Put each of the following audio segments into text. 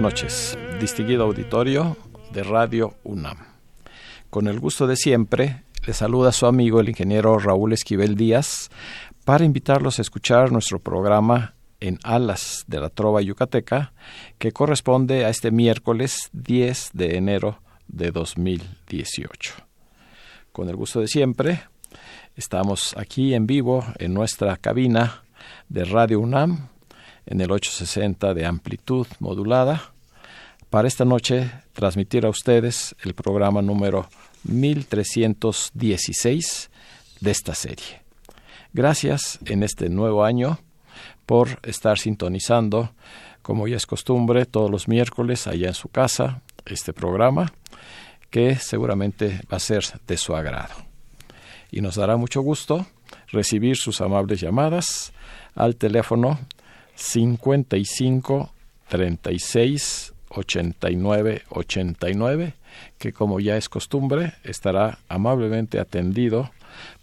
Buenas noches, distinguido auditorio de Radio UNAM. Con el gusto de siempre, le saluda su amigo el ingeniero Raúl Esquivel Díaz para invitarlos a escuchar nuestro programa en Alas de la Trova Yucateca, que corresponde a este miércoles 10 de enero de 2018. Con el gusto de siempre, estamos aquí en vivo en nuestra cabina de Radio UNAM en el 860 de amplitud modulada, para esta noche transmitir a ustedes el programa número 1316 de esta serie. Gracias en este nuevo año por estar sintonizando, como ya es costumbre, todos los miércoles allá en su casa, este programa, que seguramente va a ser de su agrado. Y nos dará mucho gusto recibir sus amables llamadas al teléfono 55 36 89 89, que como ya es costumbre estará amablemente atendido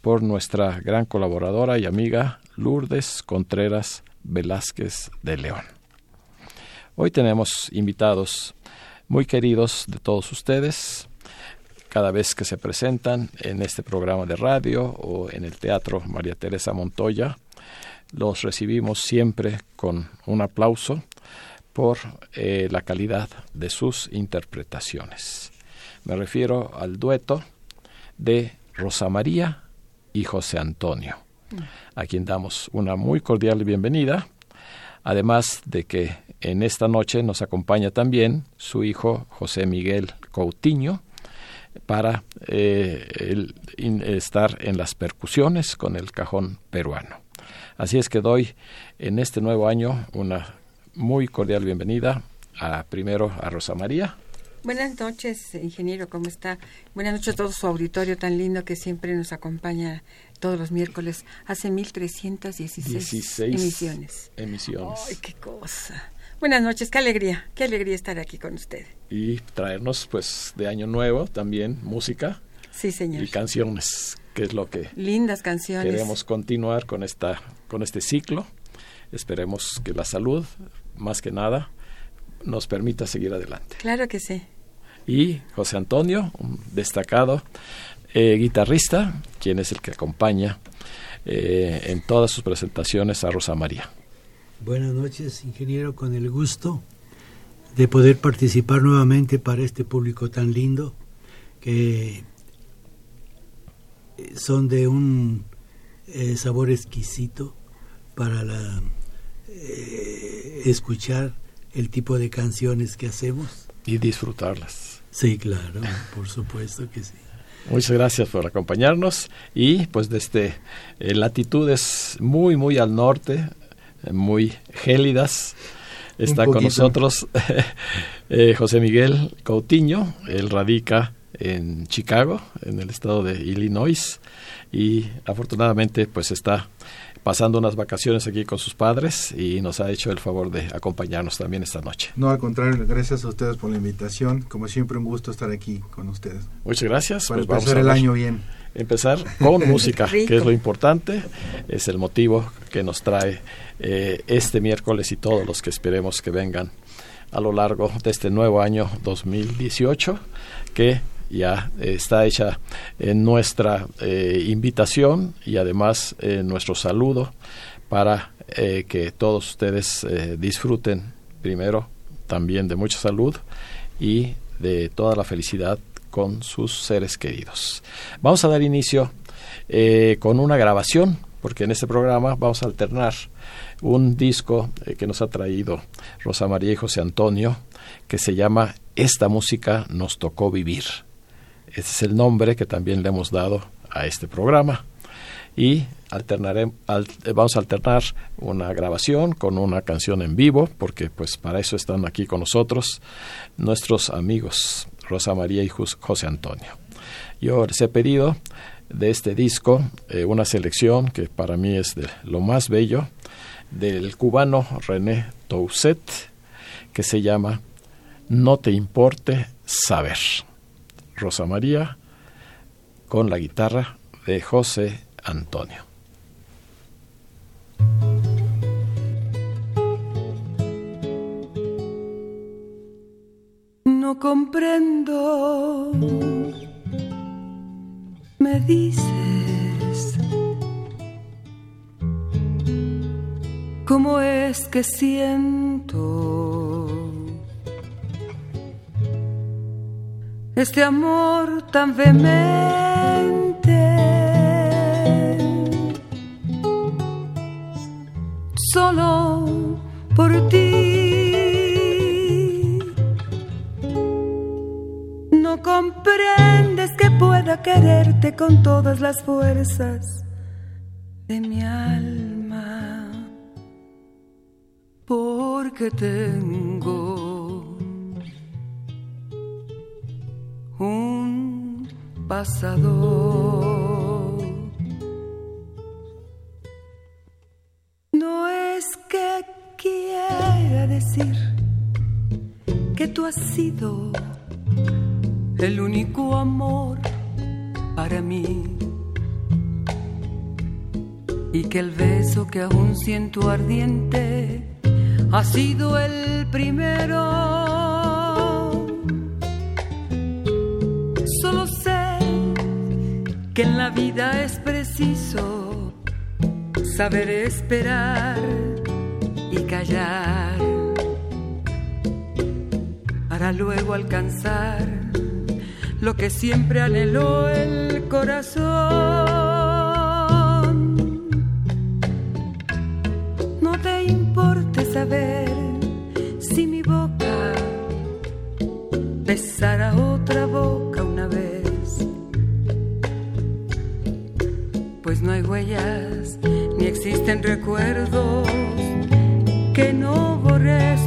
por nuestra gran colaboradora y amiga Lourdes Contreras Velázquez de León. Hoy tenemos invitados muy queridos de todos ustedes, cada vez que se presentan en este programa de radio o en el Teatro María Teresa Montoya, los recibimos siempre con un aplauso por eh, la calidad de sus interpretaciones. Me refiero al dueto de Rosa María y José Antonio, a quien damos una muy cordial bienvenida, además de que en esta noche nos acompaña también su hijo José Miguel Coutinho para eh, estar en las percusiones con el cajón peruano. Así es que doy en este nuevo año una muy cordial bienvenida a primero a Rosa María. Buenas noches, ingeniero, ¿cómo está? Buenas noches a todo su auditorio tan lindo que siempre nos acompaña todos los miércoles. Hace 1316 emisiones. Emisiones. ¡Ay, qué cosa! Buenas noches, qué alegría, qué alegría estar aquí con usted. Y traernos, pues, de año nuevo también música. Sí, señor. Y canciones que es lo que lindas canciones. queremos continuar con esta con este ciclo. Esperemos que la salud más que nada nos permita seguir adelante. Claro que sí. Y José Antonio un destacado eh, guitarrista quien es el que acompaña eh, en todas sus presentaciones a Rosa María. Buenas noches ingeniero con el gusto de poder participar nuevamente para este público tan lindo que son de un eh, sabor exquisito para la, eh, escuchar el tipo de canciones que hacemos. Y disfrutarlas. Sí, claro, por supuesto que sí. Muchas gracias por acompañarnos y pues desde eh, latitudes muy, muy al norte, muy gélidas, está con nosotros José Miguel Coutinho, él radica en Chicago, en el estado de Illinois, y afortunadamente pues está pasando unas vacaciones aquí con sus padres y nos ha hecho el favor de acompañarnos también esta noche. No, al contrario, gracias a ustedes por la invitación. Como siempre, un gusto estar aquí con ustedes. Muchas gracias. Para pues pasar el año bien. empezar con música, que es lo importante, es el motivo que nos trae eh, este miércoles y todos los que esperemos que vengan a lo largo de este nuevo año 2018, que ya está hecha en nuestra eh, invitación y además en nuestro saludo para eh, que todos ustedes disfruten primero también de mucha salud y de toda la felicidad con sus seres queridos. Vamos a dar inicio eh, con una grabación, porque en este programa vamos a alternar un disco eh, que nos ha traído Rosa María y José Antonio, que se llama Esta música nos tocó vivir. Es el nombre que también le hemos dado a este programa. Y alternaré, vamos a alternar una grabación con una canción en vivo, porque pues para eso están aquí con nosotros nuestros amigos Rosa María y José Antonio. Yo les he pedido de este disco eh, una selección que para mí es de lo más bello del cubano René Tousset que se llama No te importe saber. Rosa María con la guitarra de José Antonio. no comprendo. Me dices, ¿cómo es que siento este amor tan vehemente? Solo por ti. comprendes que pueda quererte con todas las fuerzas de mi alma, porque tengo pasado. No es que quiera decir que tú has sido el único amor para mí. Y que el beso que aún siento ardiente ha sido el primero. Que en la vida es preciso saber esperar y callar para luego alcanzar lo que siempre anheló el corazón. No te importe saber si mi boca besara otra boca no hay huellas ni existen recuerdos que no borres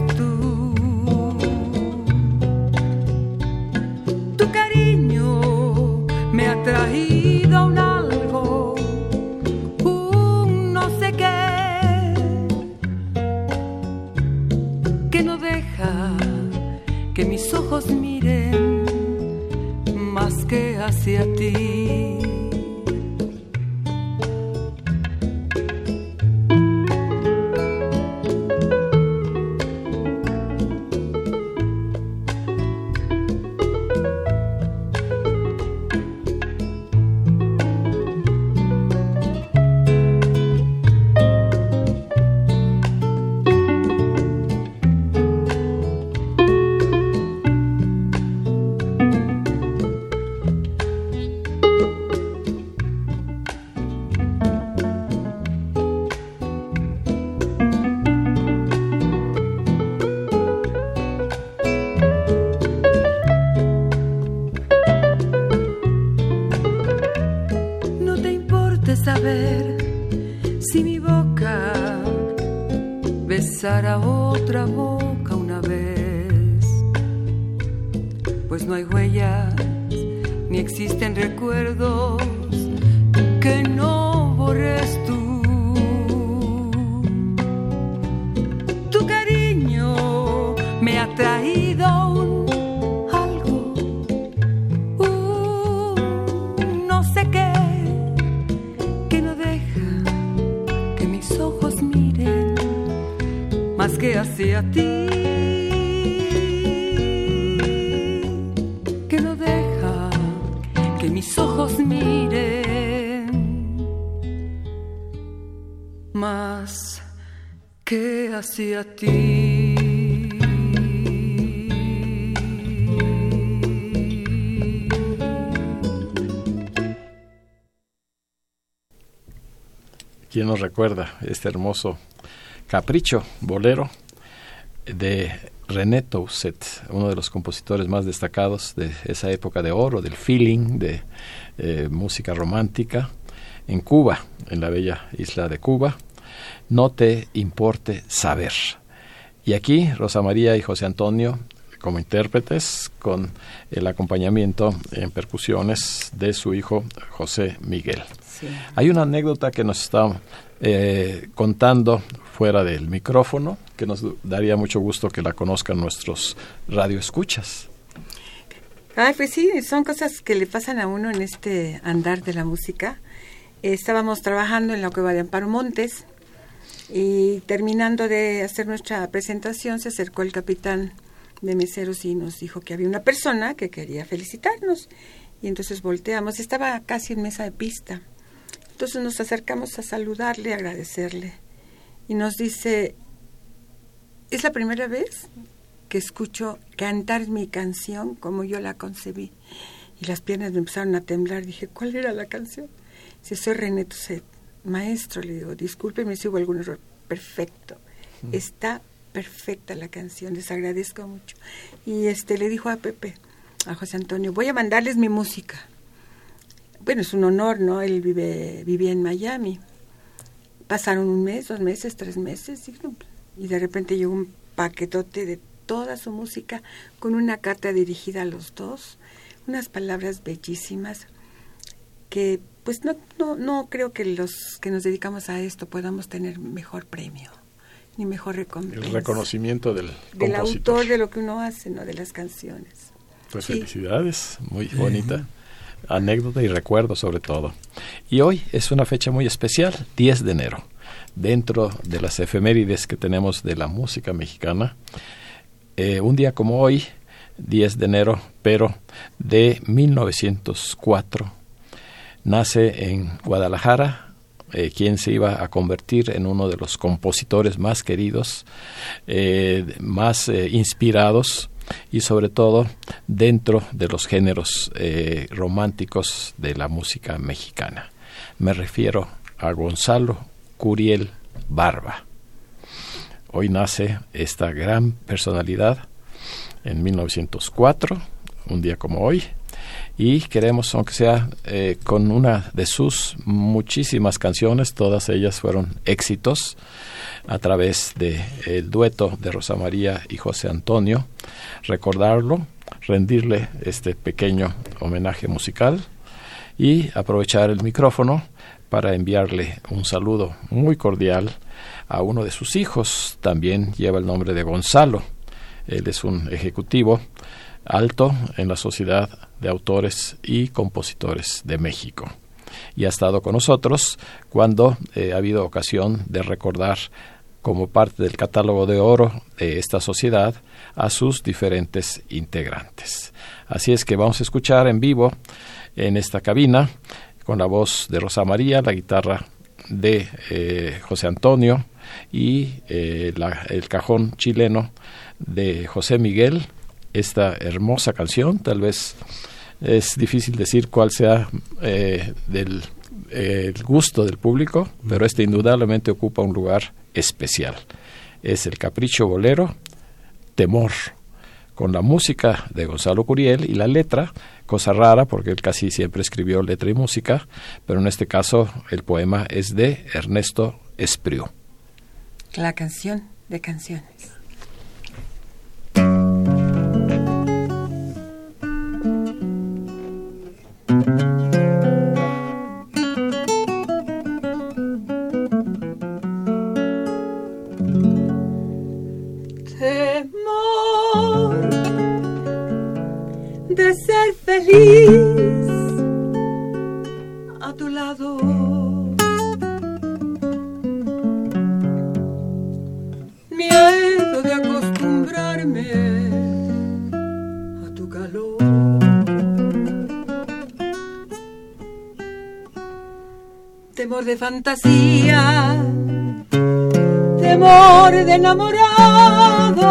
sé recuerda este hermoso capricho, bolero de René Tousset, uno de los compositores más destacados de esa época de oro, del feeling, de eh, música romántica, en Cuba, en la bella isla de Cuba. No te importe saber. Y aquí Rosa María y José Antonio como intérpretes con el acompañamiento en percusiones de su hijo José Miguel. Hay una anécdota que nos está eh, contando fuera del micrófono que nos daría mucho gusto que la conozcan nuestros radioescuchas. Ay, pues sí, son cosas que le pasan a uno en este andar de la música. estábamos trabajando en la cueva de Amparo Montes y terminando de hacer nuestra presentación se acercó el capitán de meseros y nos dijo que había una persona que quería felicitarnos. Y entonces volteamos, estaba casi en mesa de pista. Entonces nos acercamos a saludarle, agradecerle. Y nos dice, es la primera vez que escucho cantar mi canción como yo la concebí. Y las piernas me empezaron a temblar. Dije, ¿cuál era la canción? Si soy René Tusset, maestro, le digo, discúlpeme si hubo algún error. Perfecto. Está perfecta la canción, les agradezco mucho. Y este le dijo a Pepe, a José Antonio, voy a mandarles mi música. Bueno, es un honor, ¿no? Él vive, vivía en Miami. Pasaron un mes, dos meses, tres meses, y, de repente llegó un paquetote de toda su música con una carta dirigida a los dos, unas palabras bellísimas que pues no, no, no creo que los que nos dedicamos a esto podamos tener mejor premio ni mejor recompensa. El reconocimiento del, del autor de lo que uno hace, ¿no? De las canciones. Pues felicidades, muy bonita. Anécdota y recuerdo sobre todo. Y hoy es una fecha muy especial, 10 de enero. Dentro de las efemérides que tenemos de la música mexicana, eh, un día como hoy, 10 de enero, pero de 1904, nace en Guadalajara eh, quien se iba a convertir en uno de los compositores más queridos, eh, más inspirados y sobre todo dentro de los géneros románticos de la música mexicana. Me refiero a Gonzalo Curiel Barba. Hoy nace esta gran personalidad en 1904, un día como hoy, y queremos, aunque sea eh, con una de sus muchísimas canciones, todas ellas fueron éxitos a través del el dueto de Rosa María y José Antonio, recordarlo, rendirle este pequeño homenaje musical y aprovechar el micrófono para enviarle un saludo muy cordial a uno de sus hijos, también lleva el nombre de Gonzalo, él es un ejecutivo alto en la Sociedad de Autores y Compositores de México. Y ha estado con nosotros cuando eh, ha habido ocasión de recordar como parte del catálogo de oro de esta sociedad a sus diferentes integrantes. Así es que vamos a escuchar en vivo en esta cabina con la voz de Rosa María, la guitarra de eh, José Antonio y eh, el cajón chileno de José Miguel esta hermosa canción. Tal vez es difícil decir cuál sea eh, del el gusto del público, pero este indudablemente ocupa un lugar especial. Es el Capricho Bolero, Temor, con la música de Gonzalo Curiel y la letra, cosa rara porque él casi siempre escribió letra y música, pero en este caso el poema es de Ernesto Espriu. La canción de canciones. A tu lado. Mi acercarme a tu calor. Temor de fantasía, temor de enamorado,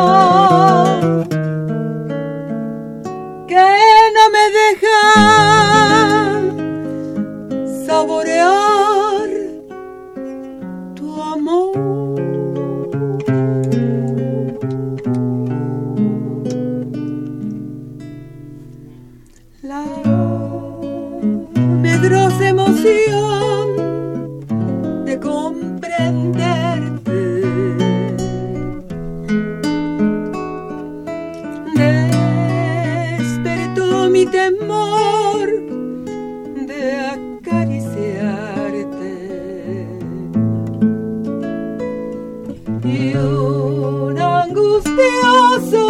que no me deja saborear Y un angustioso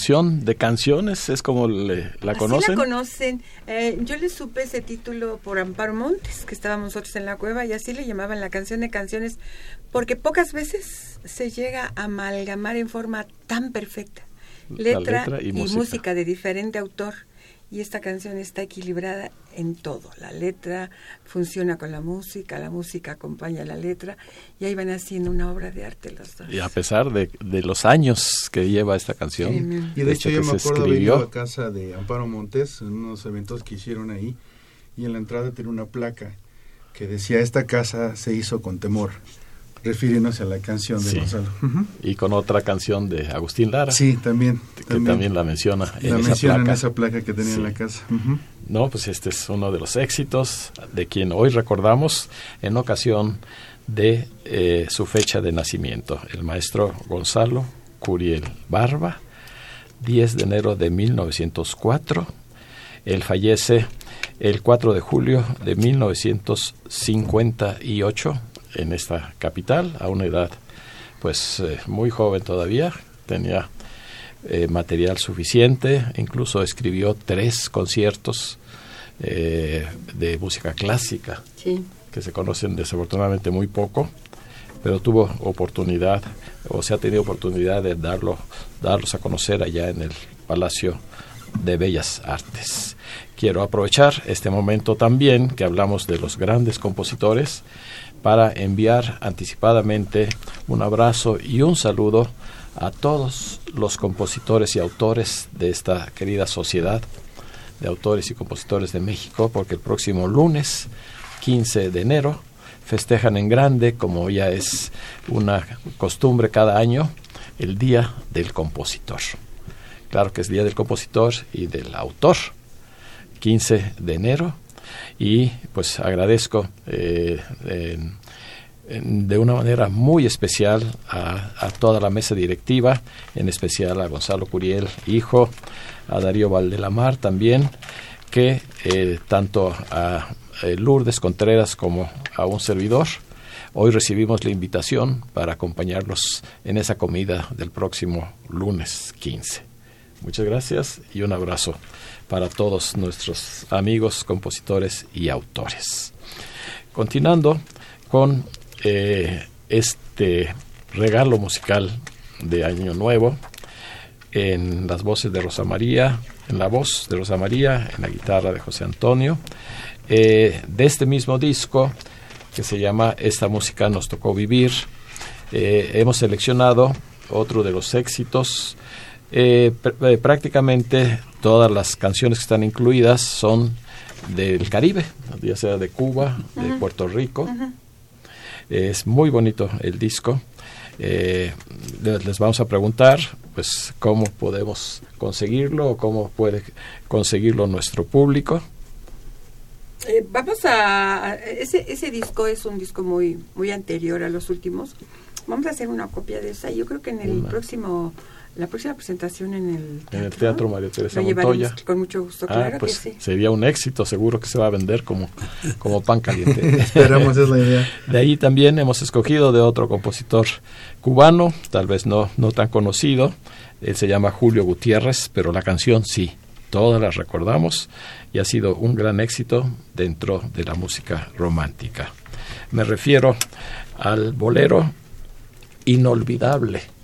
canción de canciones es como le- la Así conocen. la conocen. Eh, yo le supe ese título por Amparo Montes, que estábamos nosotros en la cueva, y así le llamaban la canción de canciones, porque pocas veces se llega a amalgamar en forma tan perfecta letra, letra y música. de diferente autor. Y esta canción está equilibrada en todo. La letra funciona con la música, la música acompaña la letra, y ahí van haciendo una obra de arte los dos. Y a pesar de, de los años que lleva esta canción. Y de hecho yo me se acuerdo escribió, a casa de Amparo Montes en unos eventos que hicieron ahí y en la entrada tenía una placa que decía esta casa se hizo con temor, refiriéndose a la canción de Sí. Gonzalo. Ujú. y con otra canción de Agustín Lara, Sí, también. que también, la menciona en la esa mencionan en placa. esa placa que tenía en Sí. la casa. Ujú. No, pues este es uno de los éxitos de quien hoy recordamos en ocasión de eh, su fecha de nacimiento, el maestro Gonzalo Curiel Barba, 10 de enero de 1904. Él fallece el 4 de julio de 1958 en esta capital, a una edad pues eh, muy joven todavía, tenía eh, material suficiente, incluso escribió tres conciertos eh, de música clásica Sí. que se conocen desafortunadamente muy poco, pero tuvo oportunidad o se ha tenido oportunidad de darlo, darlos a conocer allá en el Palacio de Bellas Artes. Quiero aprovechar este momento también que hablamos de los grandes compositores para enviar anticipadamente un abrazo y un saludo a todos los compositores y autores de esta querida sociedad de autores y compositores de México, porque el próximo lunes 15 de enero festejan en grande, como ya es una costumbre cada año, el Día del Compositor. Claro que es Día del Compositor y del Autor, 15 de enero, y pues agradezco eh, de una manera muy especial a, a toda la mesa directiva, en especial a Gonzalo Curiel, hijo, a Darío Valdelamar también, que eh, tanto a eh, Lourdes Contreras como a un servidor, hoy recibimos la invitación para acompañarlos en esa comida del próximo lunes 15. Muchas gracias y un abrazo para todos nuestros amigos, compositores y autores. Continuando con eh, este regalo musical de Año Nuevo, en las voces de Rosa María, en la voz de Rosa María, en la guitarra de José Antonio, eh, de este mismo disco que se llama Esta música nos tocó vivir. Eh, hemos seleccionado otro de los éxitos. Eh, prácticamente todas las canciones que están incluidas son del Caribe, ya sea de Cuba, de Puerto Rico. Es muy bonito el disco. les vamos a preguntar pues cómo podemos conseguirlo o cómo puede conseguirlo nuestro público. Eh, vamos a ese, ese disco es un disco muy muy anterior a los últimos. Vamos a hacer una copia de esa. Yo creo que en el próximo la próxima presentación en el teatro, en el teatro María Teresa Montoya. Con mucho gusto, ah, claro pues que sí. Sería un éxito, seguro que se va a vender como, como pan caliente. Esperamos, es la idea. De ahí también hemos escogido de otro compositor cubano, tal vez no, no tan conocido. Él se llama Julio Gutiérrez, pero la canción sí, todas las recordamos y ha sido un gran éxito dentro de la música romántica. Me refiero al bolero inolvidable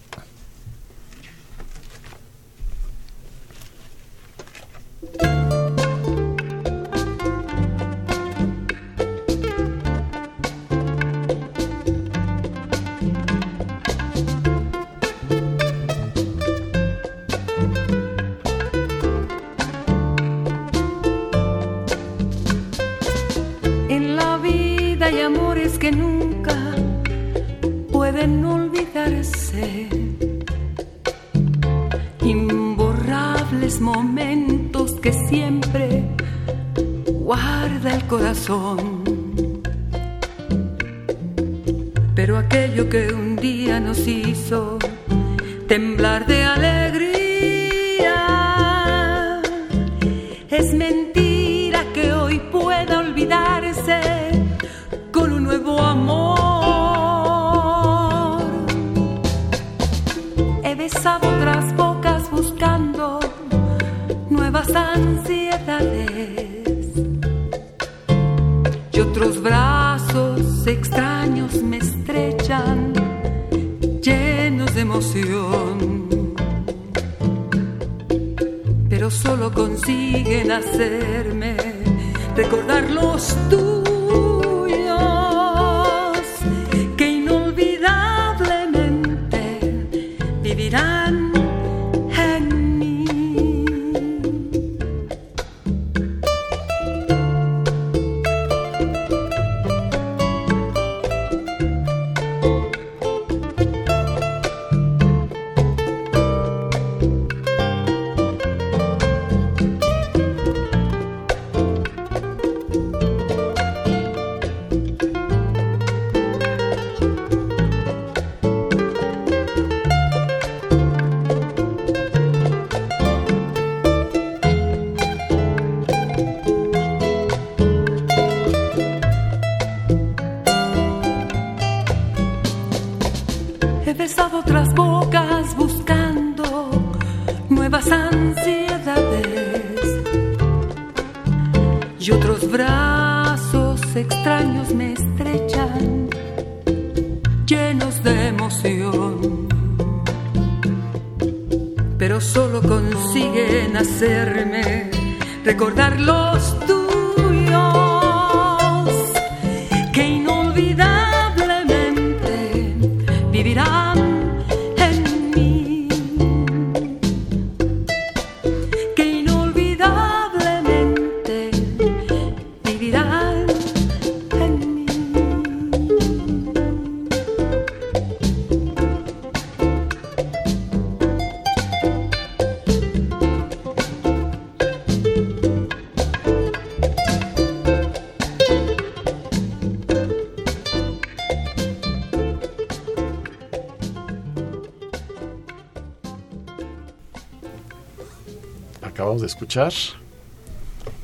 escuchar,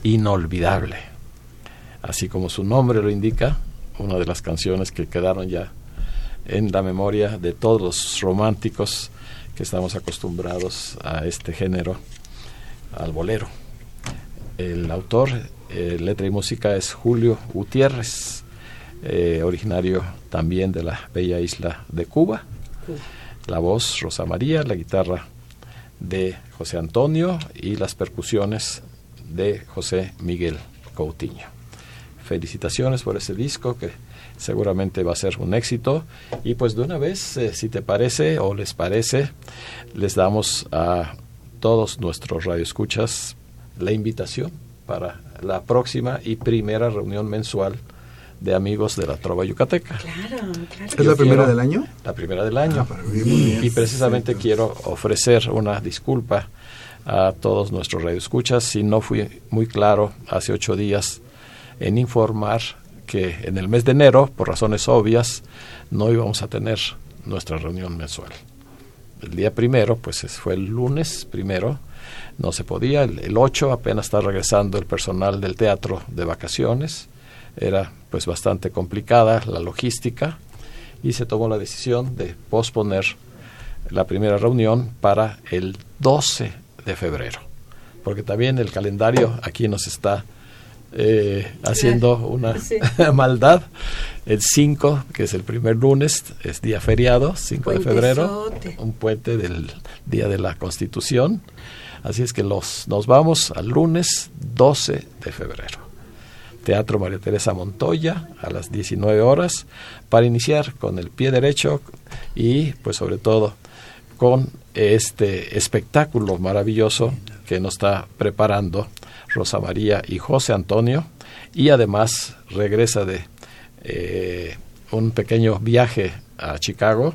Inolvidable. Así como su nombre lo indica, una de las canciones que quedaron ya en la memoria de todos los románticos que estamos acostumbrados a este género, al bolero. El autor, eh, letra y música es Julio Gutiérrez, eh, originario también de la bella isla de Cuba. La voz Rosa María, la guitarra de José Antonio y las percusiones de José Miguel Coutinho. Felicitaciones por ese disco que seguramente va a ser un éxito. Y pues de una vez, eh, si te parece o les parece, les damos a todos nuestros radioescuchas la invitación para la próxima y primera reunión mensual de amigos de la Trova Yucateca. Claro, claro. ¿Es la primera del año? La primera del año. Ah, muy bien. y precisamente quiero ofrecer una disculpa a todos nuestros radioescuchas si no fui muy claro hace ocho días en informar que en el mes de enero, por razones obvias, no íbamos a tener nuestra reunión mensual. El día primero, pues es- fue el lunes primero, no se podía. El, el 8 apenas está regresando el personal del teatro de vacaciones. Era pues bastante complicada la logística y se tomó la decisión de posponer la primera reunión para el 12 de febrero. Porque también el calendario aquí nos está eh, haciendo una Sí. maldad. El 5, que es el primer lunes, es día feriado, 5 de febrero, un puente del Día de la Constitución. Así es que los, nos vamos al lunes 12 de febrero. Teatro María Teresa Montoya a las 19 horas para iniciar con el pie derecho y pues sobre todo con este espectáculo maravilloso que nos está preparando Rosa María y José Antonio. Y además regresa de eh, un pequeño viaje a Chicago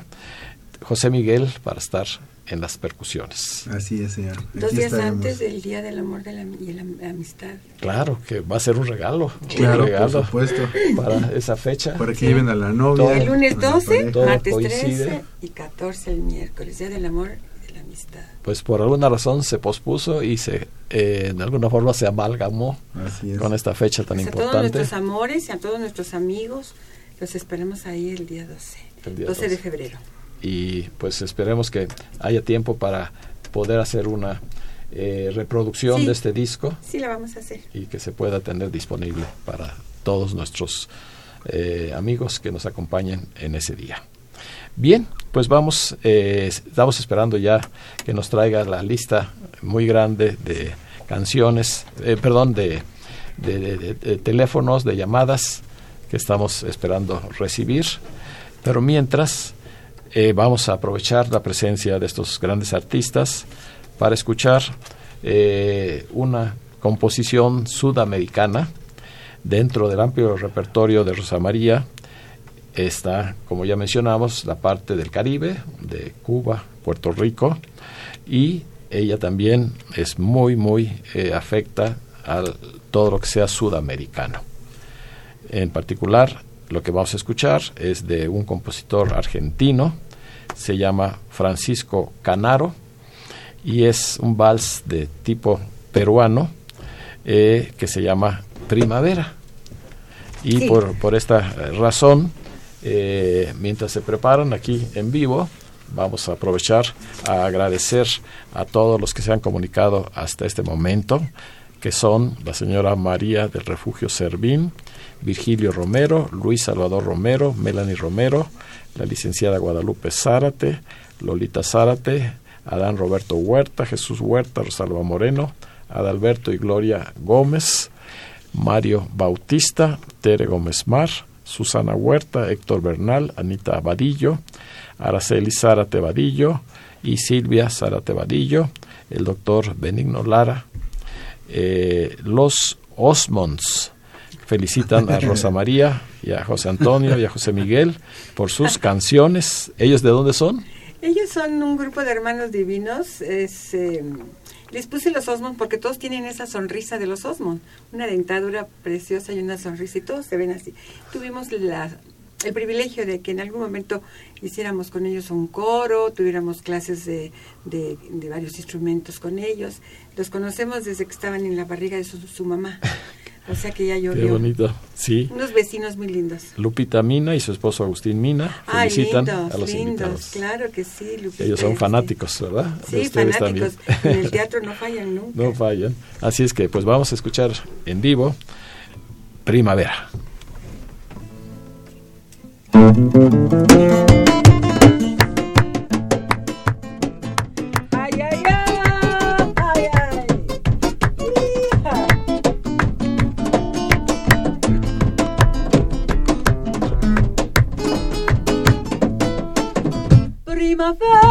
José Miguel para estar en las percusiones. Así es, señor. Dos Aquí días estaremos. antes del Día del Amor de la, y la Amistad. Claro que va a ser un regalo, Claro, un por regalo supuesto. para esa fecha. Para que lleven a la novia. El lunes a la 12, pareja. Todo martes coincide. 13 y 14 el miércoles. Día del Amor y de la Amistad. Pues por alguna razón se pospuso y se eh, en alguna forma se amalgamó Así es. con esta fecha tan Pues a todos importante. nuestros amores y a todos nuestros amigos, los esperamos ahí el día 12. El día 12 de 12. febrero. Y pues esperemos que haya tiempo para poder hacer una eh, reproducción Sí. de este disco Sí, la vamos a hacer. y que se pueda tener disponible para todos nuestros eh, amigos que nos acompañen en ese día. Bien, pues vamos, eh, estamos esperando ya que nos traiga la lista muy grande de canciones, eh, perdón, de, de- de- de- de teléfonos, de llamadas que estamos esperando recibir. Pero mientras, eh, vamos a aprovechar la presencia de estos grandes artistas para escuchar eh, una composición sudamericana dentro del amplio repertorio de Rosa María. Está, como ya mencionamos, la parte del Caribe, de Cuba, Puerto Rico, y ella también es muy, muy eh, afecta a todo lo que sea sudamericano. En particular, lo que vamos a escuchar es de un compositor argentino, se llama Francisco Canaro, y es un vals de tipo peruano eh, que se llama Primavera. Y Sí. por, por esta razón, eh, mientras se preparan aquí en vivo, vamos a aprovechar a agradecer a todos los que se han comunicado hasta este momento, que son la señora María del Refugio Servín, Virgilio Romero, Luis Salvador Romero, Melanie Romero, la licenciada Guadalupe Zárate, Lolita Zárate, Adán Roberto Huerta, Jesús Huerta, Rosalba Moreno, Adalberto y Gloria Gómez, Mario Bautista, Tere Gómez Mar, Susana Huerta, Héctor Bernal, Anita Vadillo, Araceli Zárate Vadillo y Silvia Zárate Vadillo, el doctor Benigno Lara, eh, los Osmonds felicitan a Rosa María y a José Antonio y a José Miguel por sus canciones. ¿Ellos de dónde son? Ellos son un grupo de hermanos divinos. Es, eh, les puse los Osmond porque todos tienen esa sonrisa de los Osmond. Una dentadura preciosa y una sonrisa y todos se ven así. Tuvimos la, el privilegio de que en algún momento hiciéramos con ellos un coro, tuviéramos clases de, de, de varios instrumentos con ellos. Los conocemos desde que estaban en la barriga de su, su mamá. O sea que ya Qué llovió. bonito. Sí. Unos vecinos muy lindos. Lupita Mina y su esposo Agustín Mina Ay, felicitan lindos, a los lindos. invitados. Claro que sí, Lupita. Ellos son este. fanáticos, ¿verdad? De Sí, fanáticos. también. En el teatro no fallan nunca. No fallan. Así es que pues vamos a escuchar en vivo Primavera. Primavera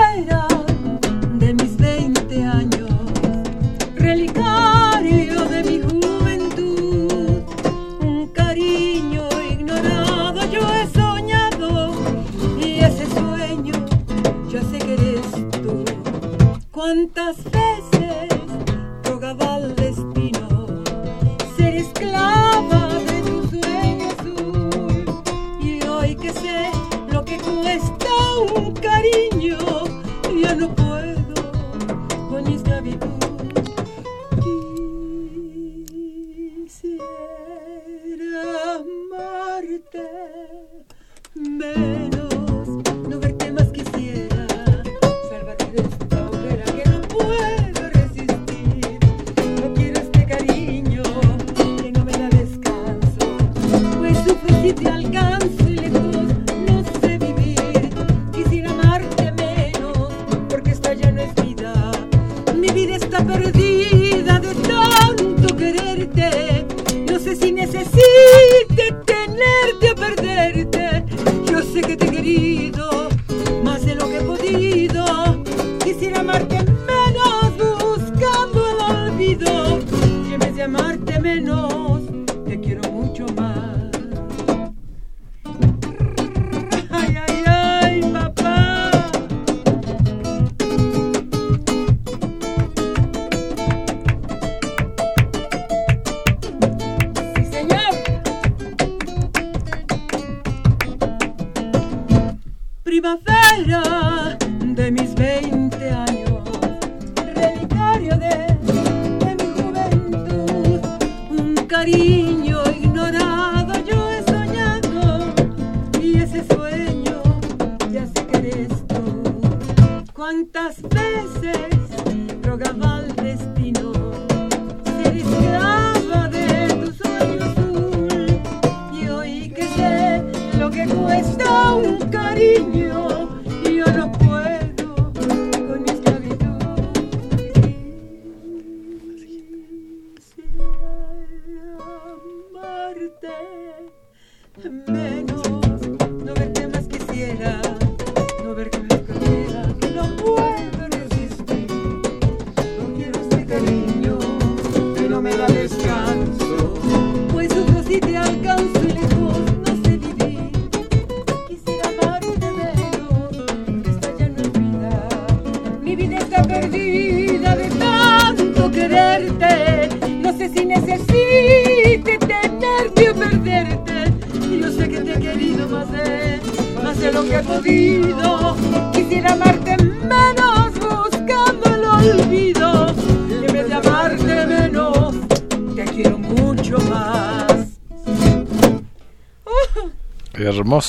Primavera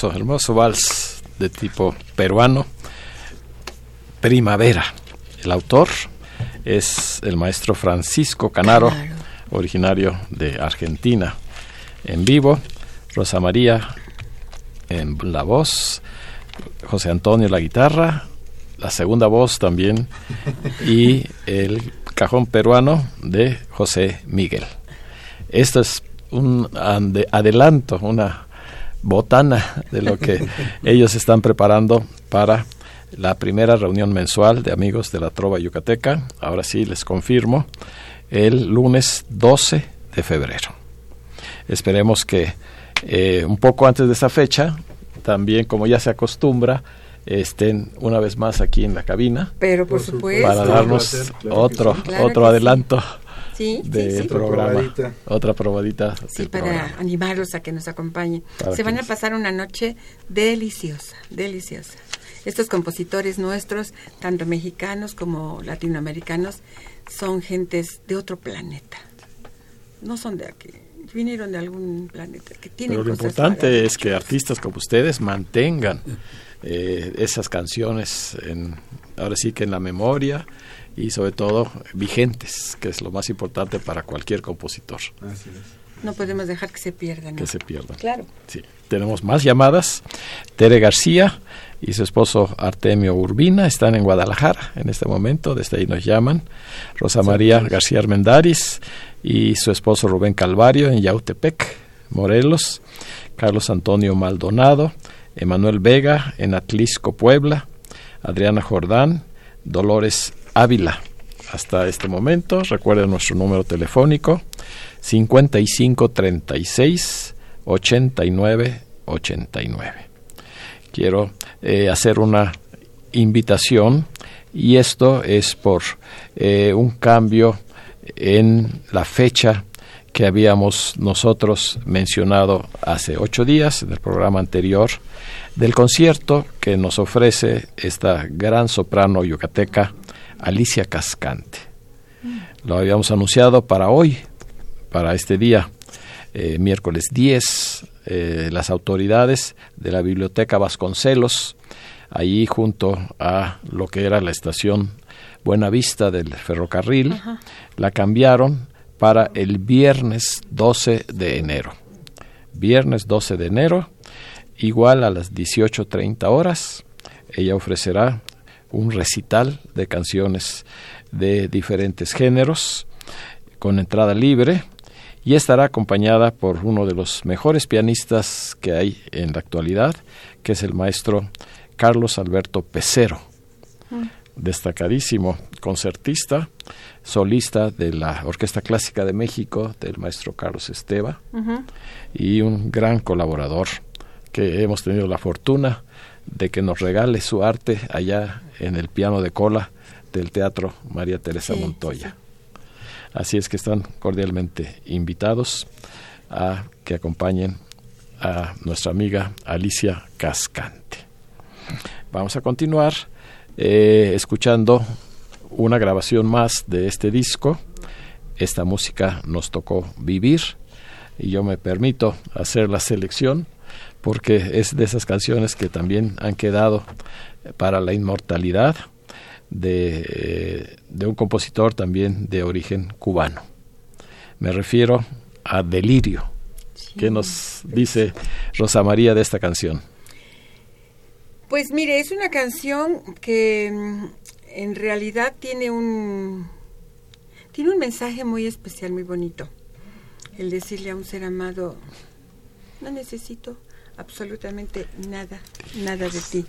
Hermoso, hermoso vals de tipo peruano. Primavera. El autor es el maestro Francisco Canaro, originario de Argentina. En vivo, Rosa María en la voz, José Antonio en la guitarra, la segunda voz también y el cajón peruano de José Miguel. Esto es un adelanto, una botana de lo que ellos están preparando para la primera reunión mensual de amigos de la Trova Yucateca. Ahora sí les confirmo, el lunes 12 de febrero. Esperemos que eh, un poco antes de esa fecha, también como ya se acostumbra, estén una vez más aquí en la cabina Pero por, Por supuesto. para darnos Claro que sí. otro Claro otro adelanto Sí, sí, sí. Otra programa, probadita. otra probadita Sí, para programa. animarlos a que nos acompañen. Para Se van a pasar una noche deliciosa, deliciosa. Estos compositores nuestros, tanto mexicanos como latinoamericanos, son gentes de otro planeta. No son de aquí. vinieron de algún planeta que tienen Pero lo cosas importante es que artistas como ustedes mantengan eh, esas canciones en, ahora sí que en la memoria y sobre todo vigentes, que es lo más importante para cualquier compositor, Así es. no podemos dejar que se pierdan. que se pierdan. Claro. Sí. Tenemos más llamadas. Tere García y su esposo Artemio Urbina están en Guadalajara en este momento, desde ahí nos llaman. Rosa María García Armendáriz y su esposo Rubén Calvario en Yautepec, Morelos. Carlos Antonio Maldonado, Emanuel Vega en Atlisco, Puebla. Adriana Jordán, Dolores Ávila. Hasta este momento, recuerden nuestro número telefónico 5536 89 89. Quiero eh, hacer una invitación y esto es por eh, un cambio en la fecha que habíamos nosotros mencionado hace ocho días en el programa anterior del concierto que nos ofrece esta gran soprano yucateca Alicia Cascante. Lo habíamos anunciado para hoy, para este día, eh, miércoles 10, eh, las autoridades de la Biblioteca Vasconcelos, allí junto a lo que era la estación Buenavista del ferrocarril, la cambiaron para el viernes 12 de enero. Viernes 12 de enero, igual a las 18.30 horas, ella ofrecerá un recital de canciones de diferentes géneros con entrada libre y estará acompañada por uno de los mejores pianistas que hay en la actualidad, que es el maestro Carlos Alberto Pecero, destacadísimo concertista, solista de la Orquesta Clásica de México del maestro Carlos Esteva y un gran colaborador que hemos tenido la fortuna de que nos regale su arte allá en el piano de cola del Teatro María Teresa Sí, Montoya. Así es que están cordialmente invitados a que acompañen a nuestra amiga Alicia Cascante. Vamos a continuar eh, escuchando una grabación más de este disco. Esta música nos tocó vivir y yo me permito hacer la selección porque es de esas canciones que también han quedado para la inmortalidad de, eh, de un compositor también de origen cubano. Me refiero a Delirio. ¿Qué nos dice Rosa María de esta canción? Pues mire, es una canción que mm, en realidad tiene un tiene un mensaje muy especial, muy bonito. El decirle a un ser amado, no necesito absolutamente nada, nada de ti.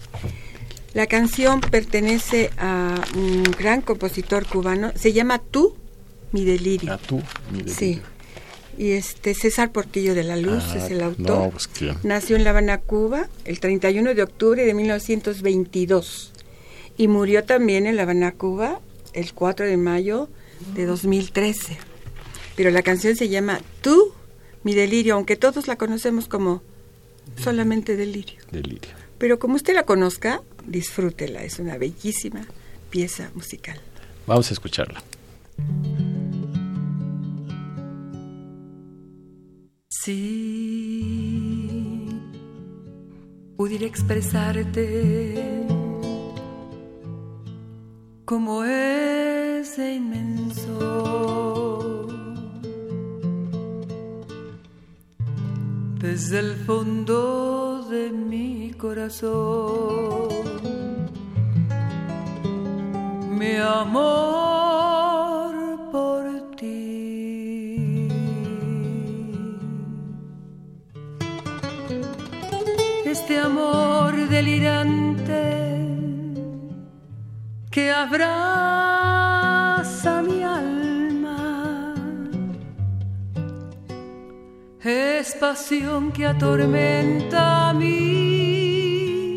La canción pertenece a un gran compositor cubano, se llama Tú, mi delirio. A tú, mi Delirio. Sí. Y este César Portillo de la Luz Ah, es el autor. no, pues. Nació en La Habana, Cuba, el 31 de octubre de 1922 y murió también en La Habana, Cuba, el 4 de mayo de 2013. Pero la canción se llama Tú, mi delirio, aunque todos la conocemos como solamente delirio. Delirio. Pero como usted la conozca, disfrútela, es una bellísima pieza musical. Vamos a escucharla. Si pudiera expresarte como ese inmenso desde el fondo de mi corazón mi amor por ti. Este amor delirante que abraza mi alma es pasión que atormenta mi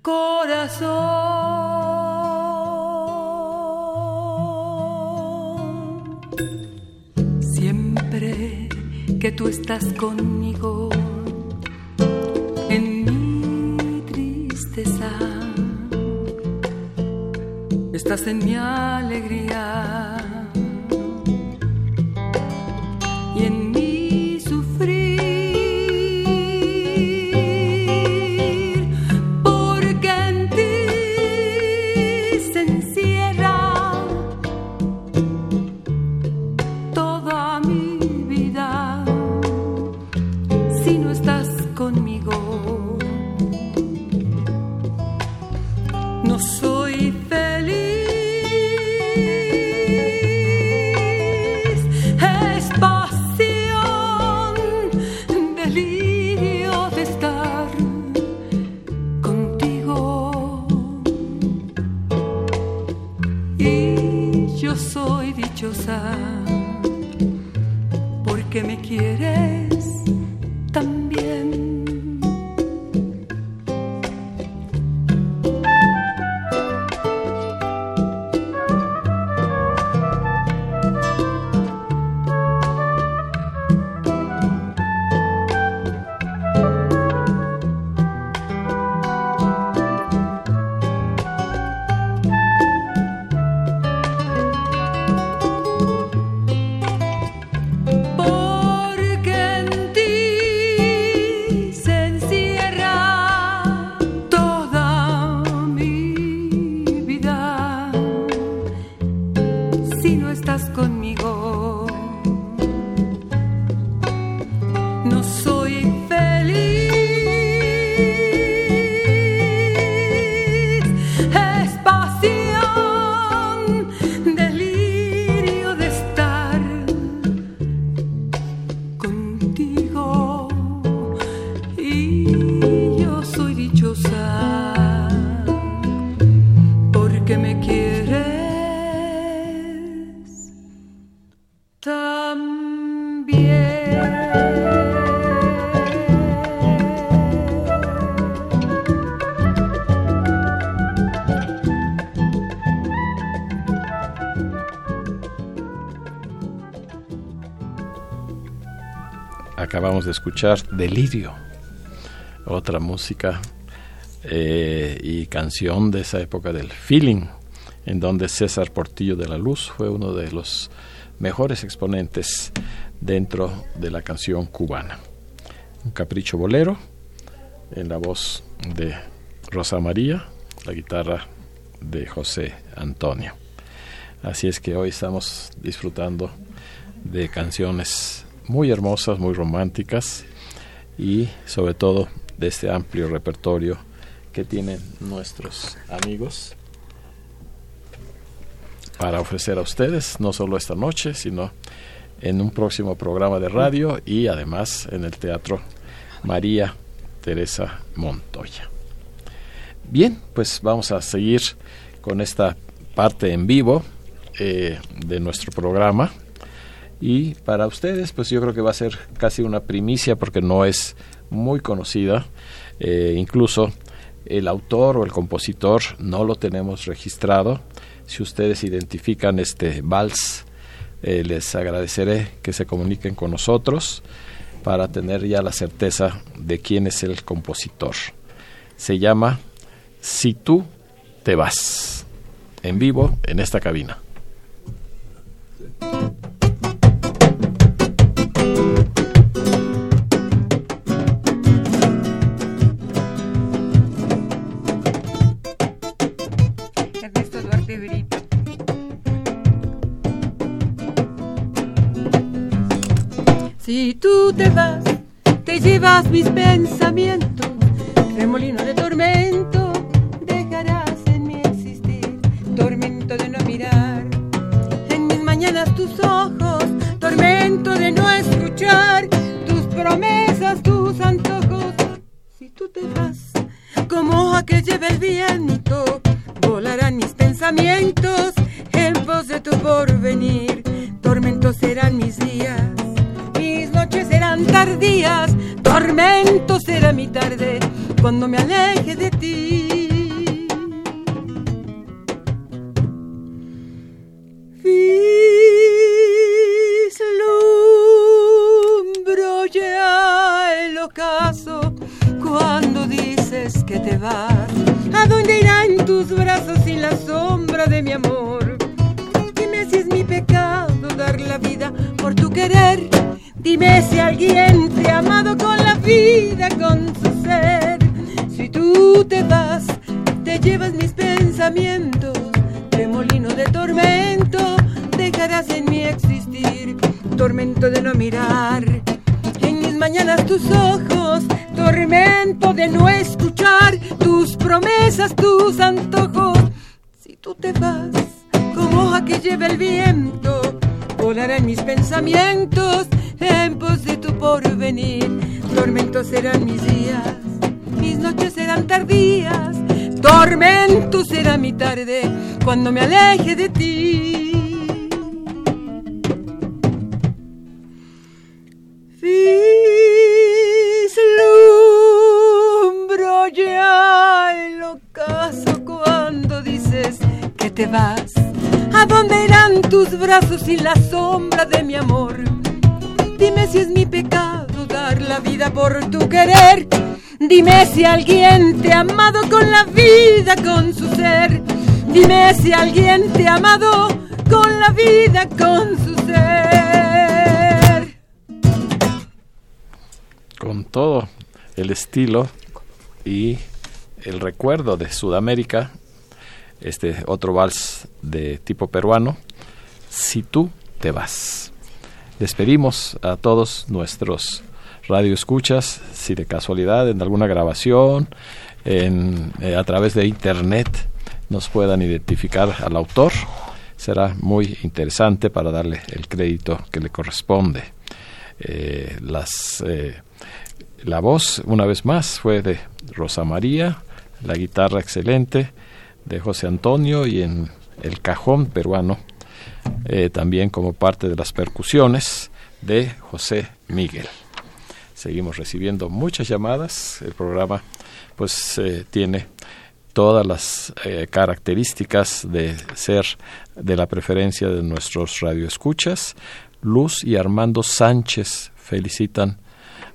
corazón. Siempre que tú estás conmigo en mi tristeza, estás en mi alegría De escuchar Delirio, otra música eh, y canción de esa época del feeling, en donde César Portillo de la Luz fue uno de los mejores exponentes dentro de la canción cubana. Un capricho bolero en la voz de Rosa María, la guitarra de José Antonio. Así es que hoy estamos disfrutando de canciones muy hermosas, muy románticas y sobre todo de este amplio repertorio que tienen nuestros amigos para ofrecer a ustedes, no solo esta noche, sino en un próximo programa de radio y además en el Teatro María Teresa Montoya. Bien, pues vamos a seguir con esta parte en vivo eh, de nuestro programa. Y para ustedes, pues yo creo que va a ser casi una primicia porque no es muy conocida. Eh, incluso el autor o el compositor no lo tenemos registrado. Si ustedes identifican este vals, eh, les agradeceré que se comuniquen con nosotros para tener ya la certeza de quién es el compositor. Se llama Si tú te vas, en vivo en esta cabina. Si tú te vas, te llevas mis pensamientos, remolino de tormento, dejarás en mi existir, tormento de no mirar, en mis mañanas tus ojos, tormento de no escuchar tus promesas, tus antojos. Si tú te vas, como hoja que lleva el viento, volarán mis pensamientos en pos de tu porvenir, tormentos serán mis días serán tardías, tormento será mi tarde cuando me aleje de ti. Vislumbro ya el ocaso cuando dices que te vas. ¿A dónde irán tus brazos sin la sombra de mi amor? Dime si es mi pecado dar la vida por tu querer. Dime si alguien te ha amado con la vida, con su ser. Si tú te vas, te llevas mis pensamientos. Remolino de tormento, dejarás en mi existir. Tormento de no mirar. En mis mañanas tus ojos, tormento de no escuchar tus promesas, tus antojos. Si tú te vas, como hoja que lleva el viento, volará en mis pensamientos en pos de tu porvenir. Tormentos serán mis días, mis noches serán tardías, tormento será mi tarde cuando me aleje de ti. Vislumbro ya el ocaso cuando dices que te vas. ¿A dónde irán tus brazos y la sombra de mi amor? Dime si es mi pecado dar la vida por tu querer. Dime si alguien te ha amado con la vida, con su ser. Dime si alguien te ha amado con la vida, con su ser. Con todo el estilo y el recuerdo de Sudamérica, este otro vals de tipo peruano, Si tú te vas. Despedimos a todos nuestros radioescuchas, si de casualidad en alguna grabación, en, eh, a través de internet, nos puedan identificar al autor. Será muy interesante para darle el crédito que le corresponde. Eh, las, eh, la voz, una vez más, fue de Rosa María, la guitarra excelente de José Antonio y en el cajón peruano, eh, también como parte de las percusiones de José Miguel. Seguimos recibiendo muchas llamadas. El programa pues eh, tiene todas las eh, características de ser de la preferencia de nuestros radioescuchas. Luz y Armando Sánchez felicitan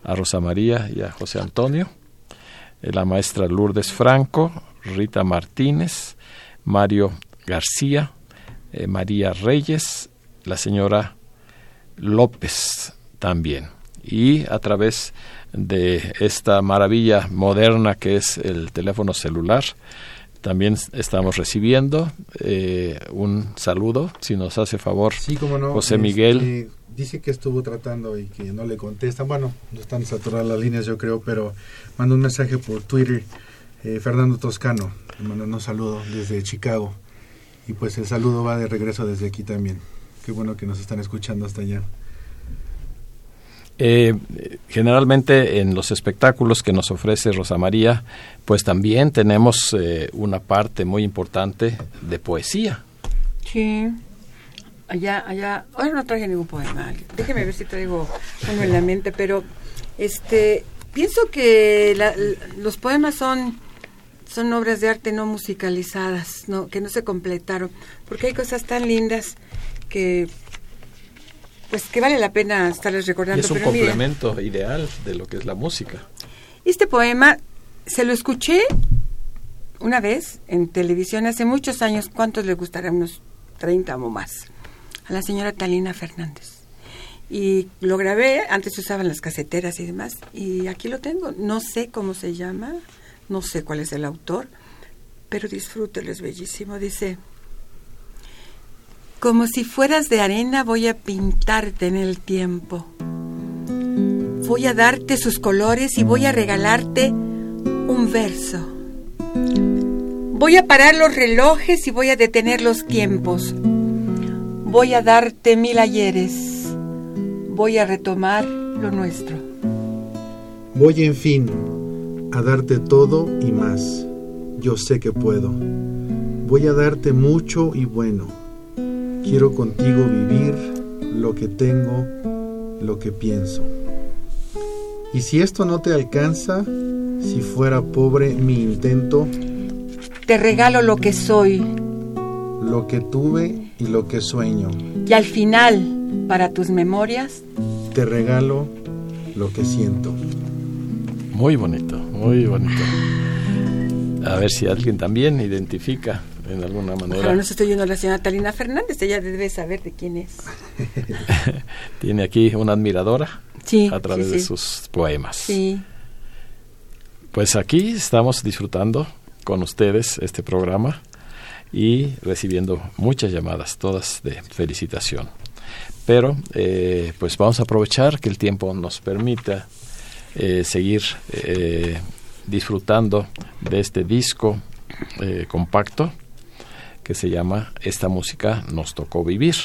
a Rosa María y a José Antonio. La maestra Lourdes Franco, Rita Martínez, Mario García, eh, María Reyes, la señora López también. Y a través de esta maravilla moderna que es el teléfono celular, también estamos recibiendo eh, un saludo, si nos hace favor, Sí, como no. José este, Miguel. dice que estuvo tratando y que no le contestan. Bueno, no están saturadas las líneas, yo creo, pero manda un mensaje por Twitter. eh, Fernando Toscano, le manda un saludo desde Chicago. Y pues el saludo va de regreso desde aquí también. Qué bueno que nos están escuchando hasta allá. Eh, generalmente en los espectáculos que nos ofrece Rosa María, pues también tenemos eh, una parte muy importante de poesía. Sí. Allá, allá. Ahora no traje ningún poema. Déjeme ver si traigo uno en la mente, pero este pienso que la- los poemas son son obras de arte no musicalizadas, no que no se completaron, porque hay cosas tan lindas que pues que vale la pena estarles Y recordando. es un pero complemento ideal de lo que es la música. Este poema se lo escuché una vez en televisión hace muchos años. ¿Cuántos le gustará? Unos 30 o más. A la señora Talina Fernández. Y lo grabé, antes usaban las caseteras y demás. Y aquí lo tengo. No sé cómo se llama, no sé cuál es el autor, pero disfrútelo, es bellísimo. Dice, como si fueras de arena voy a pintarte en el tiempo. Voy a darte sus colores y voy a regalarte un verso. Voy a parar los relojes y voy a detener los tiempos. Voy a darte mil ayeres. Voy a retomar lo nuestro. Voy en fin a darte todo y más. Yo sé que puedo. Voy a darte mucho y bueno. Quiero contigo vivir lo que tengo, lo que pienso. Y si esto no te alcanza, si fuera pobre mi intento, Te regalo lo que soy lo que tuve y lo que sueño, y al final, para tus memorias, te regalo lo que siento. Muy bonito, muy bonito. A ver si alguien también identifica en alguna ojalá manera. no se estoy oyendo a la señora Talina Fernández, ella debe saber de quién es. Tiene aquí una admiradora Sí, a través sí, de sí. sus poemas. Sí, Pues aquí estamos disfrutando con ustedes este programa y recibiendo muchas llamadas, todas de felicitación. Pero eh, pues vamos a aprovechar que el tiempo nos permita eh, seguir eh, disfrutando de este disco eh, compacto que se llama Esta música nos tocó vivir.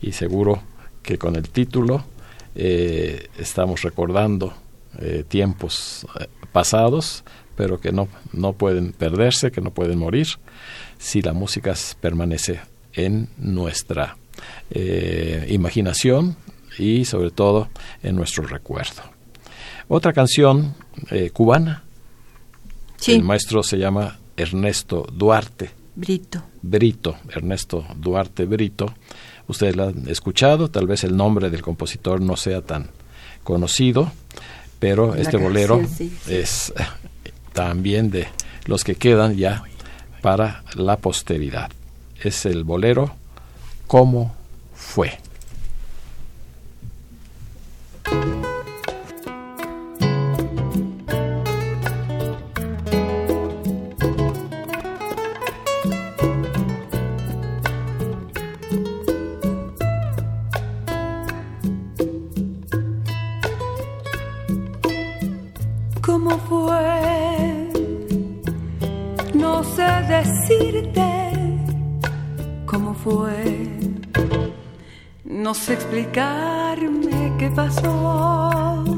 Y seguro que con el título estamos recordando tiempos pasados, pero que no, no pueden perderse, que no pueden morir, si la música permanece en nuestra imaginación y sobre todo en nuestro recuerdo. Otra canción eh, cubana, sí. el maestro se llama Ernesto Duarte Brito. Brito, Ernesto Duarte Brito. Ustedes lo han escuchado, tal vez el nombre del compositor no sea tan conocido, pero La este canción, bolero sí, sí. es también de los que quedan ya para la posteridad. Es el bolero ¿Cómo fue? Decirte cómo fue. No sé explicarme qué pasó.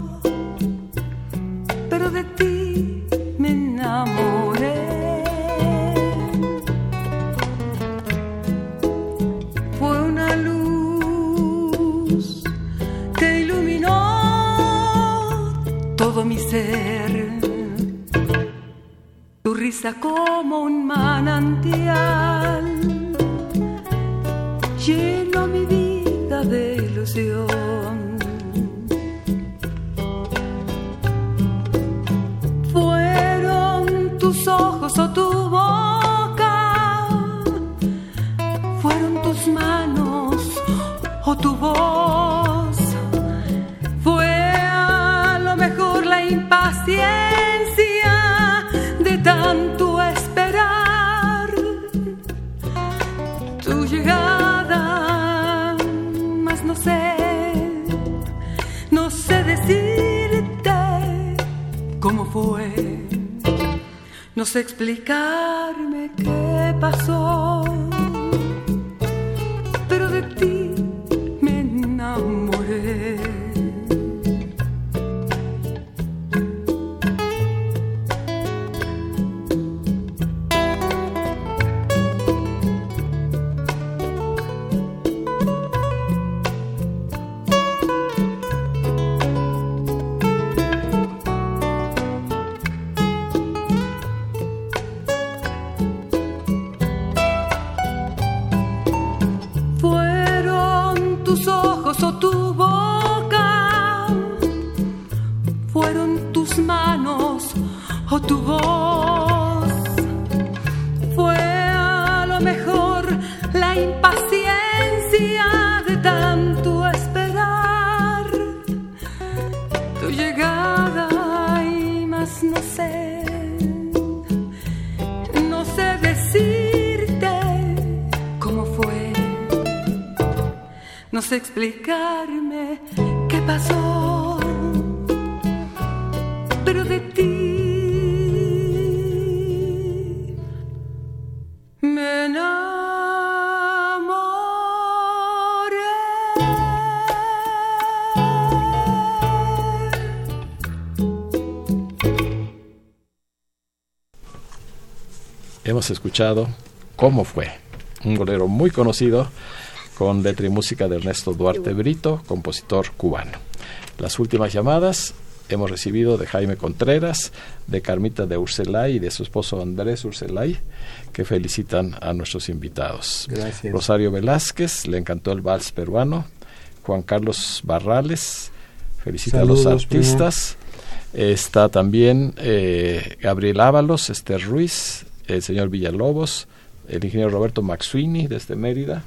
Como un manantial manos o tu voz. Fue a lo mejor la impaciencia de tanto esperar tu llegada y más no sé, no sé decirte cómo fue. No sé explicarme qué pasó, Hemos escuchado ¿Cómo fue? Un bolero muy conocido con letra y música de Ernesto Duarte Brito, compositor cubano. Las últimas llamadas hemos recibido de Jaime Contreras, de Carmita de Urselay y de su esposo Andrés Urselay, que felicitan a nuestros invitados. Gracias. Rosario Velázquez, le encantó el vals peruano. Juan Carlos Barrales, felicita a los primo. artistas. Está también eh, Gabriel Ábalos, Esther Ruiz, el señor Villalobos, el ingeniero Roberto Maxuini desde Mérida,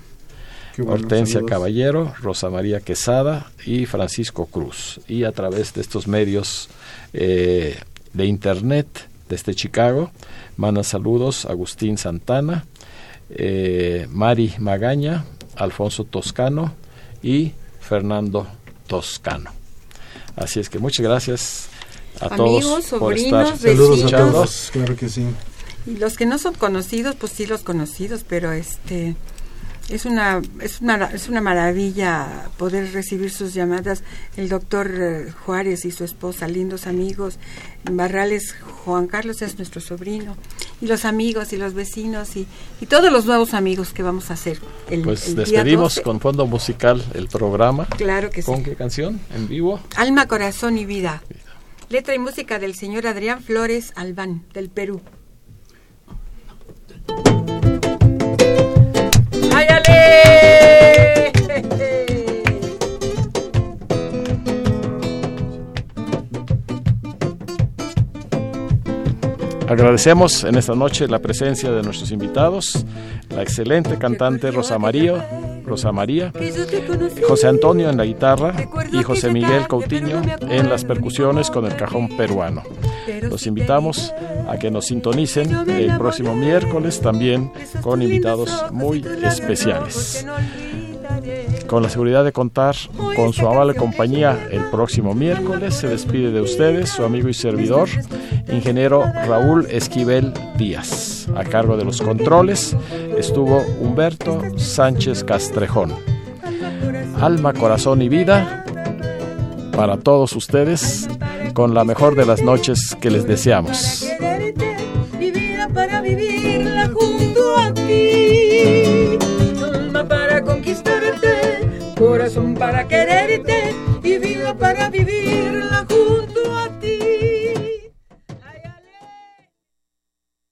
Qué bueno, Hortensia saludos. Caballero, Rosa María Quesada y Francisco Cruz. Y a través de estos medios eh, de internet desde Chicago, mandan saludos Agustín Santana, eh, Mari Magaña, Alfonso Toscano y Fernando Toscano. Así es que muchas gracias a Amigos, todos por estar Saludos a todos, claro que sí. Y los que no son conocidos, pues sí los conocidos, pero este es una es una es una maravilla poder recibir sus llamadas. El doctor eh, Juárez y su esposa, lindos amigos. Barrales Juan Carlos es nuestro sobrino y los amigos y los vecinos y, y todos los nuevos amigos que vamos a hacer. El, Pues el despedimos 12. con fondo musical el programa. Claro que sí. ¿Con qué canción? ¿En vivo? Alma, corazón y vida. Letra y música del señor Adrián Flores Albán, del Perú. ¡Ayale! Agradecemos en esta noche la presencia de nuestros invitados, la excelente cantante Rosa María, Rosa María, José Antonio en la guitarra y José Miguel Coutinho en las percusiones con el cajón peruano. Los invitamos a que nos sintonicen el próximo miércoles también con invitados muy especiales con la seguridad de contar con su amable compañía el próximo miércoles. Se despide de ustedes su amigo y servidor, ingeniero Raúl Esquivel Díaz. A cargo de los controles estuvo Humberto Sánchez Castrejón. Alma, corazón y vida para todos ustedes con la mejor de las noches que les deseamos. para vivirla corazón para quererte y vida para vivir.